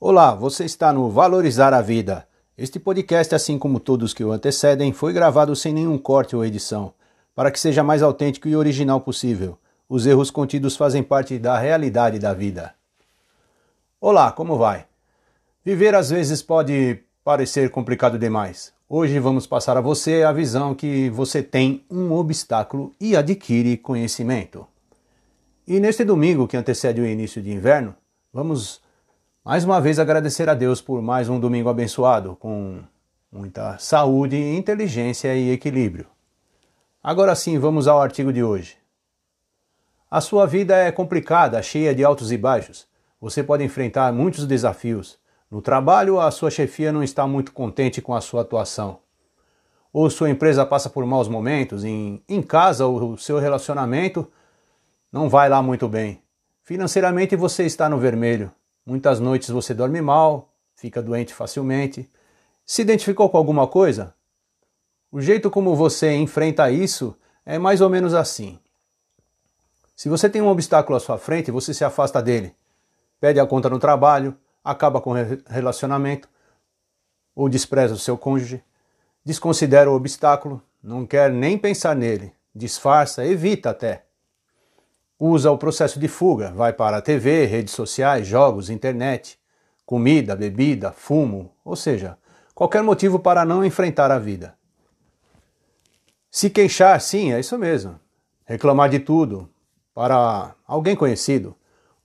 Olá, você está no Valorizar a Vida. Este podcast, assim como todos que o antecedem, foi gravado sem nenhum corte ou edição, para que seja mais autêntico e original possível. Os erros contidos fazem parte da realidade da vida. Olá, como vai? Viver às vezes pode parecer complicado demais. Hoje vamos passar a você a visão que você tem um obstáculo e adquire conhecimento. E neste domingo que antecede o início de inverno, vamos mais uma vez agradecer a Deus por mais um domingo abençoado, com muita saúde, inteligência e equilíbrio. Agora sim, vamos ao artigo de hoje. A sua vida é complicada, cheia de altos e baixos. Você pode enfrentar muitos desafios. No trabalho, a sua chefia não está muito contente com a sua atuação. Ou sua empresa passa por maus momentos, em, em casa, o seu relacionamento não vai lá muito bem. Financeiramente você está no vermelho. Muitas noites você dorme mal, fica doente facilmente. Se identificou com alguma coisa? O jeito como você enfrenta isso é mais ou menos assim. Se você tem um obstáculo à sua frente, você se afasta dele. Pede a conta no trabalho, acaba com o relacionamento, ou despreza o seu cônjuge, desconsidera o obstáculo, não quer nem pensar nele, disfarça, evita até usa o processo de fuga, vai para a TV, redes sociais, jogos, internet, comida, bebida, fumo, ou seja, qualquer motivo para não enfrentar a vida. Se queixar, sim, é isso mesmo. Reclamar de tudo para alguém conhecido,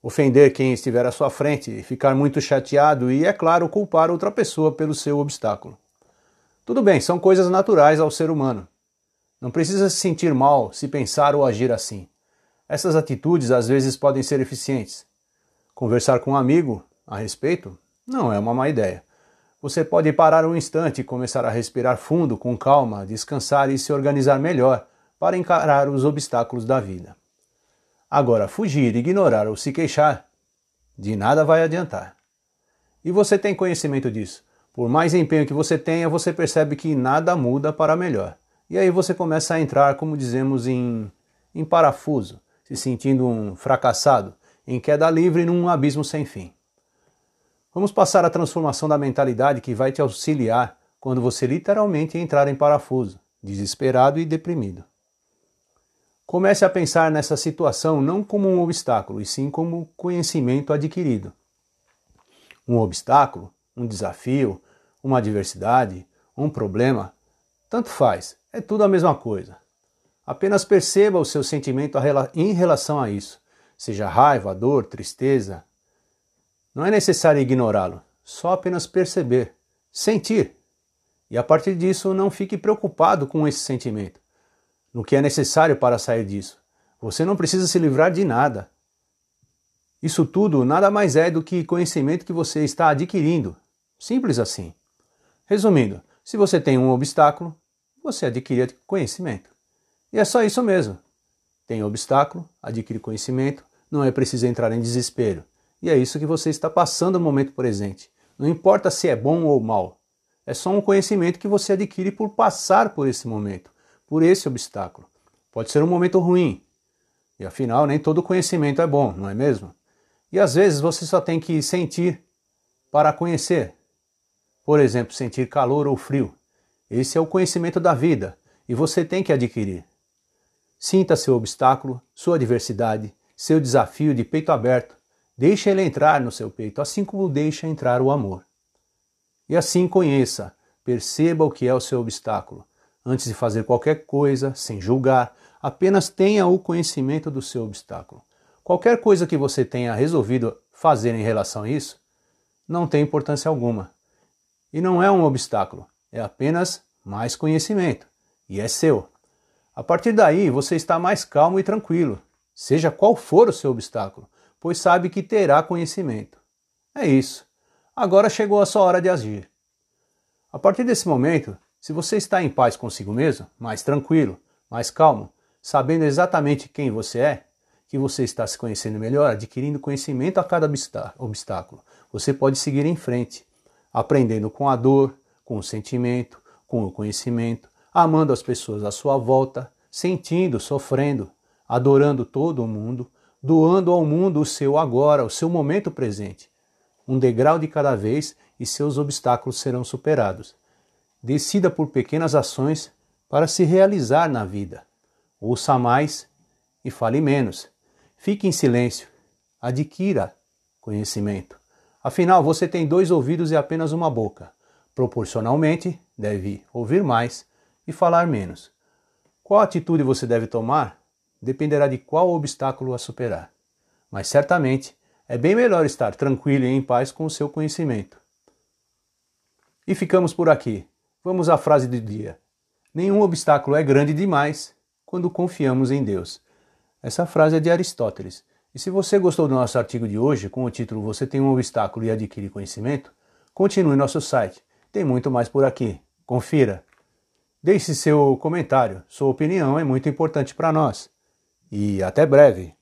ofender quem estiver à sua frente, ficar muito chateado e, é claro, culpar outra pessoa pelo seu obstáculo. Tudo bem, são coisas naturais ao ser humano. Não precisa se sentir mal se pensar ou agir assim. Essas atitudes às vezes podem ser eficientes. Conversar com um amigo a respeito não é uma má ideia. Você pode parar um instante e começar a respirar fundo, com calma, descansar e se organizar melhor para encarar os obstáculos da vida. Agora, fugir, ignorar ou se queixar, de nada vai adiantar. E você tem conhecimento disso. Por mais empenho que você tenha, você percebe que nada muda para melhor. E aí você começa a entrar, como dizemos, em, em parafuso se sentindo um fracassado, em queda livre num abismo sem fim. Vamos passar a transformação da mentalidade que vai te auxiliar quando você literalmente entrar em parafuso, desesperado e deprimido. Comece a pensar nessa situação não como um obstáculo, e sim como conhecimento adquirido. Um obstáculo, um desafio, uma adversidade, um problema, tanto faz, é tudo a mesma coisa. Apenas perceba o seu sentimento em relação a isso, seja raiva, dor, tristeza. Não é necessário ignorá-lo, só apenas perceber, sentir. E a partir disso, não fique preocupado com esse sentimento, no que é necessário para sair disso. Você não precisa se livrar de nada. Isso tudo nada mais é do que conhecimento que você está adquirindo. Simples assim. Resumindo, se você tem um obstáculo, você adquire conhecimento. E é só isso mesmo. Tem obstáculo, adquire conhecimento, não é preciso entrar em desespero. E é isso que você está passando no momento presente. Não importa se é bom ou mal. É só um conhecimento que você adquire por passar por esse momento, por esse obstáculo. Pode ser um momento ruim. E afinal, nem todo conhecimento é bom, não é mesmo? E às vezes você só tem que sentir para conhecer. Por exemplo, sentir calor ou frio. Esse é o conhecimento da vida e você tem que adquirir. Sinta seu obstáculo, sua adversidade, seu desafio de peito aberto. Deixe ele entrar no seu peito, assim como deixa entrar o amor. E assim conheça, perceba o que é o seu obstáculo. Antes de fazer qualquer coisa, sem julgar, apenas tenha o conhecimento do seu obstáculo. Qualquer coisa que você tenha resolvido fazer em relação a isso, não tem importância alguma. E não é um obstáculo, é apenas mais conhecimento. E é seu. A partir daí, você está mais calmo e tranquilo, seja qual for o seu obstáculo, pois sabe que terá conhecimento. É isso. Agora chegou a sua hora de agir. A partir desse momento, se você está em paz consigo mesmo, mais tranquilo, mais calmo, sabendo exatamente quem você é, que você está se conhecendo melhor, adquirindo conhecimento a cada obstáculo, você pode seguir em frente, aprendendo com a dor, com o sentimento, com o conhecimento, amando as pessoas à sua volta, sentindo, sofrendo, adorando todo o mundo, doando ao mundo o seu agora, o seu momento presente. um degrau de cada vez e seus obstáculos serão superados. Decida por pequenas ações para se realizar na vida. Ouça mais e fale menos. Fique em silêncio. Adquira conhecimento. Afinal, você tem dois ouvidos e apenas uma boca. Proporcionalmente, deve ouvir mais e falar menos. Qual atitude você deve tomar dependerá de qual obstáculo a superar. Mas certamente é bem melhor estar tranquilo e em paz com o seu conhecimento. E ficamos por aqui. Vamos à frase do dia. Nenhum obstáculo é grande demais quando confiamos em Deus. Essa frase é de Aristóteles. E se você gostou do nosso artigo de hoje, com o título Você tem um obstáculo e adquire conhecimento, continue nosso site. Tem muito mais por aqui. Confira. Deixe seu comentário. Sua opinião é muito importante para nós. E até breve.